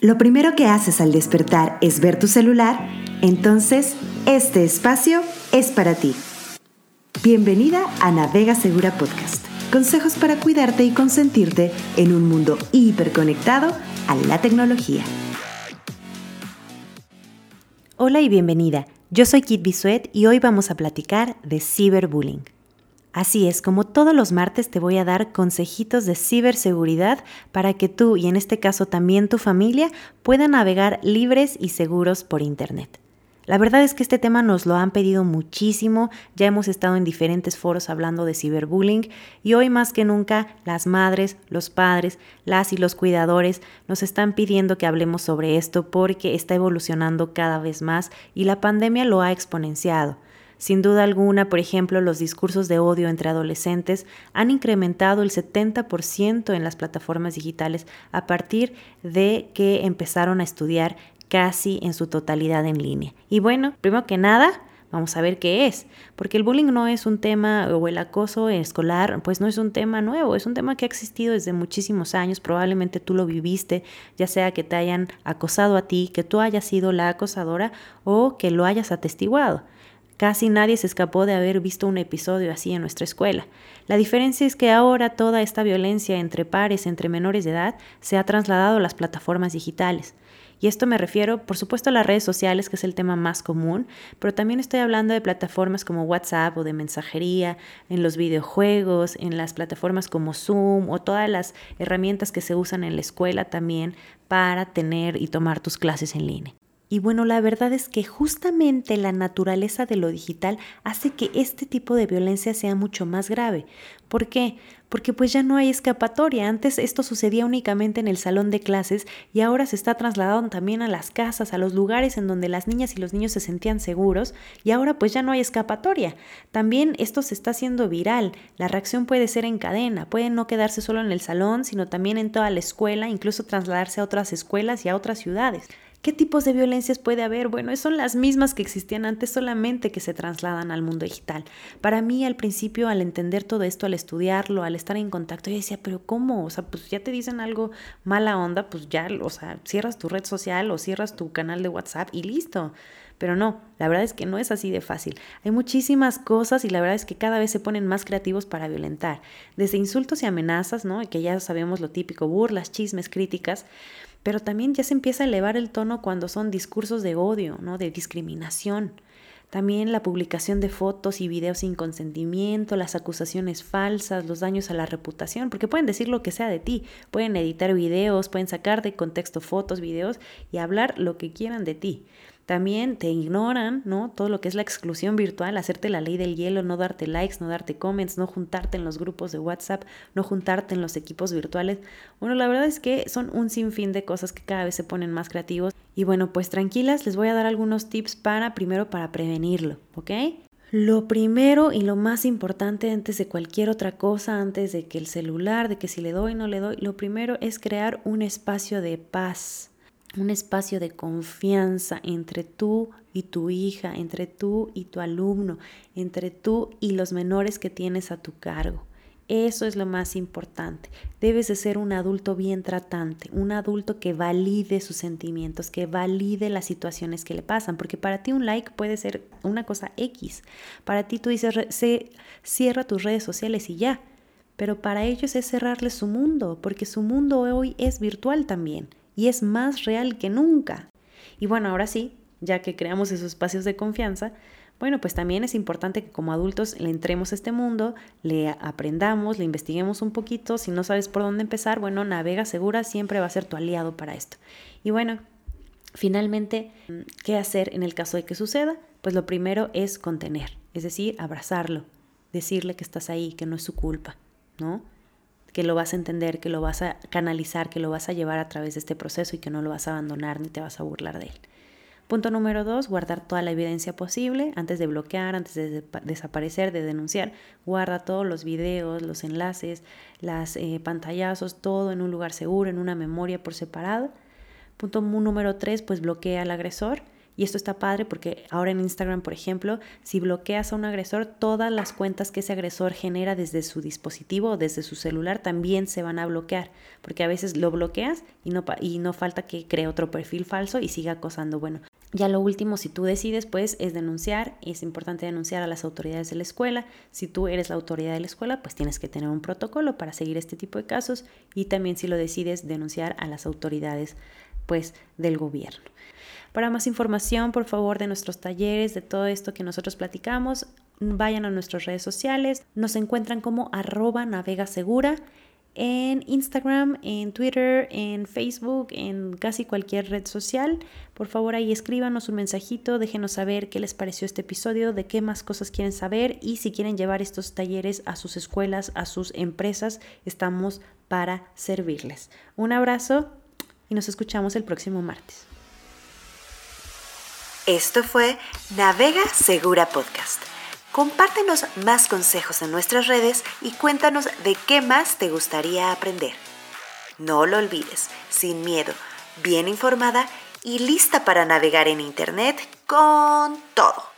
lo primero que haces al despertar es ver tu celular, entonces este espacio es para ti. Bienvenida a Navega Segura Podcast. Consejos para cuidarte y consentirte en un mundo hiperconectado a la tecnología. Hola y bienvenida. Yo soy Kit Bisuet y hoy vamos a platicar de ciberbullying. Así es, como todos los martes te voy a dar consejitos de ciberseguridad para que tú y en este caso también tu familia puedan navegar libres y seguros por Internet. La verdad es que este tema nos lo han pedido muchísimo, ya hemos estado en diferentes foros hablando de ciberbullying y hoy más que nunca las madres, los padres, las y los cuidadores nos están pidiendo que hablemos sobre esto porque está evolucionando cada vez más y la pandemia lo ha exponenciado. Sin duda alguna, por ejemplo, los discursos de odio entre adolescentes han incrementado el 70% en las plataformas digitales a partir de que empezaron a estudiar casi en su totalidad en línea. Y bueno, primero que nada, Vamos a ver qué es, porque el bullying no es un tema, o el acoso escolar, pues no es un tema nuevo, es un tema que ha existido desde muchísimos años, probablemente tú lo viviste, ya sea que te hayan acosado a ti, que tú hayas sido la acosadora o que lo hayas atestiguado. Casi nadie se escapó de haber visto un episodio así en nuestra escuela. La diferencia es que ahora toda esta violencia entre pares, entre menores de edad, se ha trasladado a las plataformas digitales. Y esto me refiero, por supuesto, a las redes sociales, que es el tema más común, pero también estoy hablando de plataformas como WhatsApp o de mensajería, en los videojuegos, en las plataformas como Zoom o todas las herramientas que se usan en la escuela también para tener y tomar tus clases en línea. Y bueno, la verdad es que justamente la naturaleza de lo digital hace que este tipo de violencia sea mucho más grave. ¿Por qué? Porque pues ya no hay escapatoria. Antes esto sucedía únicamente en el salón de clases y ahora se está trasladando también a las casas, a los lugares en donde las niñas y los niños se sentían seguros y ahora pues ya no hay escapatoria. También esto se está haciendo viral. La reacción puede ser en cadena, puede no quedarse solo en el salón, sino también en toda la escuela, incluso trasladarse a otras escuelas y a otras ciudades. ¿Qué tipos de violencias puede haber? Bueno, son las mismas que existían antes, solamente que se trasladan al mundo digital. Para mí, al principio, al entender todo esto, al estudiarlo, al estar en contacto, yo decía, pero ¿cómo? O sea, pues ya te dicen algo mala onda, pues ya, o sea, cierras tu red social o cierras tu canal de WhatsApp y listo. Pero no, la verdad es que no es así de fácil. Hay muchísimas cosas y la verdad es que cada vez se ponen más creativos para violentar. Desde insultos y amenazas, ¿no? Que ya sabemos lo típico, burlas, chismes, críticas pero también ya se empieza a elevar el tono cuando son discursos de odio, ¿no? de discriminación. También la publicación de fotos y videos sin consentimiento, las acusaciones falsas, los daños a la reputación, porque pueden decir lo que sea de ti, pueden editar videos, pueden sacar de contexto fotos, videos y hablar lo que quieran de ti. También te ignoran, ¿no? Todo lo que es la exclusión virtual, hacerte la ley del hielo, no darte likes, no darte comments, no juntarte en los grupos de WhatsApp, no juntarte en los equipos virtuales. Bueno, la verdad es que son un sinfín de cosas que cada vez se ponen más creativos. Y bueno, pues tranquilas, les voy a dar algunos tips para, primero, para prevenirlo, ¿ok? Lo primero y lo más importante antes de cualquier otra cosa, antes de que el celular, de que si le doy, no le doy, lo primero es crear un espacio de paz un espacio de confianza entre tú y tu hija, entre tú y tu alumno, entre tú y los menores que tienes a tu cargo. Eso es lo más importante. Debes de ser un adulto bien tratante, un adulto que valide sus sentimientos, que valide las situaciones que le pasan, porque para ti un like puede ser una cosa X. Para ti tú dices, se, cierra tus redes sociales y ya, pero para ellos es cerrarle su mundo, porque su mundo hoy es virtual también y es más real que nunca. Y bueno, ahora sí, ya que creamos esos espacios de confianza, bueno, pues también es importante que como adultos le entremos a este mundo, le aprendamos, le investiguemos un poquito. Si no sabes por dónde empezar, bueno, Navega Segura siempre va a ser tu aliado para esto. Y bueno, finalmente, ¿qué hacer en el caso de que suceda? Pues lo primero es contener, es decir, abrazarlo, decirle que estás ahí, que no es su culpa, ¿no? Que lo vas a entender, que lo vas a canalizar, que lo vas a llevar a través de este proceso y que no lo vas a abandonar ni te vas a burlar de él. Punto número dos, guardar toda la evidencia posible antes de bloquear, antes de desaparecer, de denunciar. Guarda todos los videos, los enlaces, las eh, pantallazos, todo en un lugar seguro, en una memoria por separado. Punto número tres, pues bloquea al agresor Y esto está padre porque ahora en Instagram, por ejemplo, si bloqueas a un agresor, todas las cuentas que ese agresor genera desde su dispositivo o desde su celular también se van a bloquear, porque a veces lo bloqueas y no, y no falta que cree otro perfil falso y siga acosando. Bueno, ya lo último, si tú decides, pues es denunciar. Es importante denunciar a las autoridades de la escuela. Si tú eres la autoridad de la escuela, pues tienes que tener un protocolo para seguir este tipo de casos. Y también si lo decides, denunciar a las autoridades, pues, del gobierno. Para más información, por favor, de nuestros talleres, de todo esto que nosotros platicamos, vayan a nuestras redes sociales. Nos encuentran como arroba navega segura en Instagram, en Twitter, en Facebook, en casi cualquier red social. Por favor, ahí escríbanos un mensajito, déjenos saber qué les pareció este episodio, de qué más cosas quieren saber y si quieren llevar estos talleres a sus escuelas, a sus empresas, estamos para servirles. Un abrazo y nos escuchamos el próximo martes. Esto fue Navega Segura Podcast. Compártenos más consejos en nuestras redes y cuéntanos de qué más te gustaría aprender. No lo olvides, sin miedo, bien informada y lista para navegar en Internet con todo.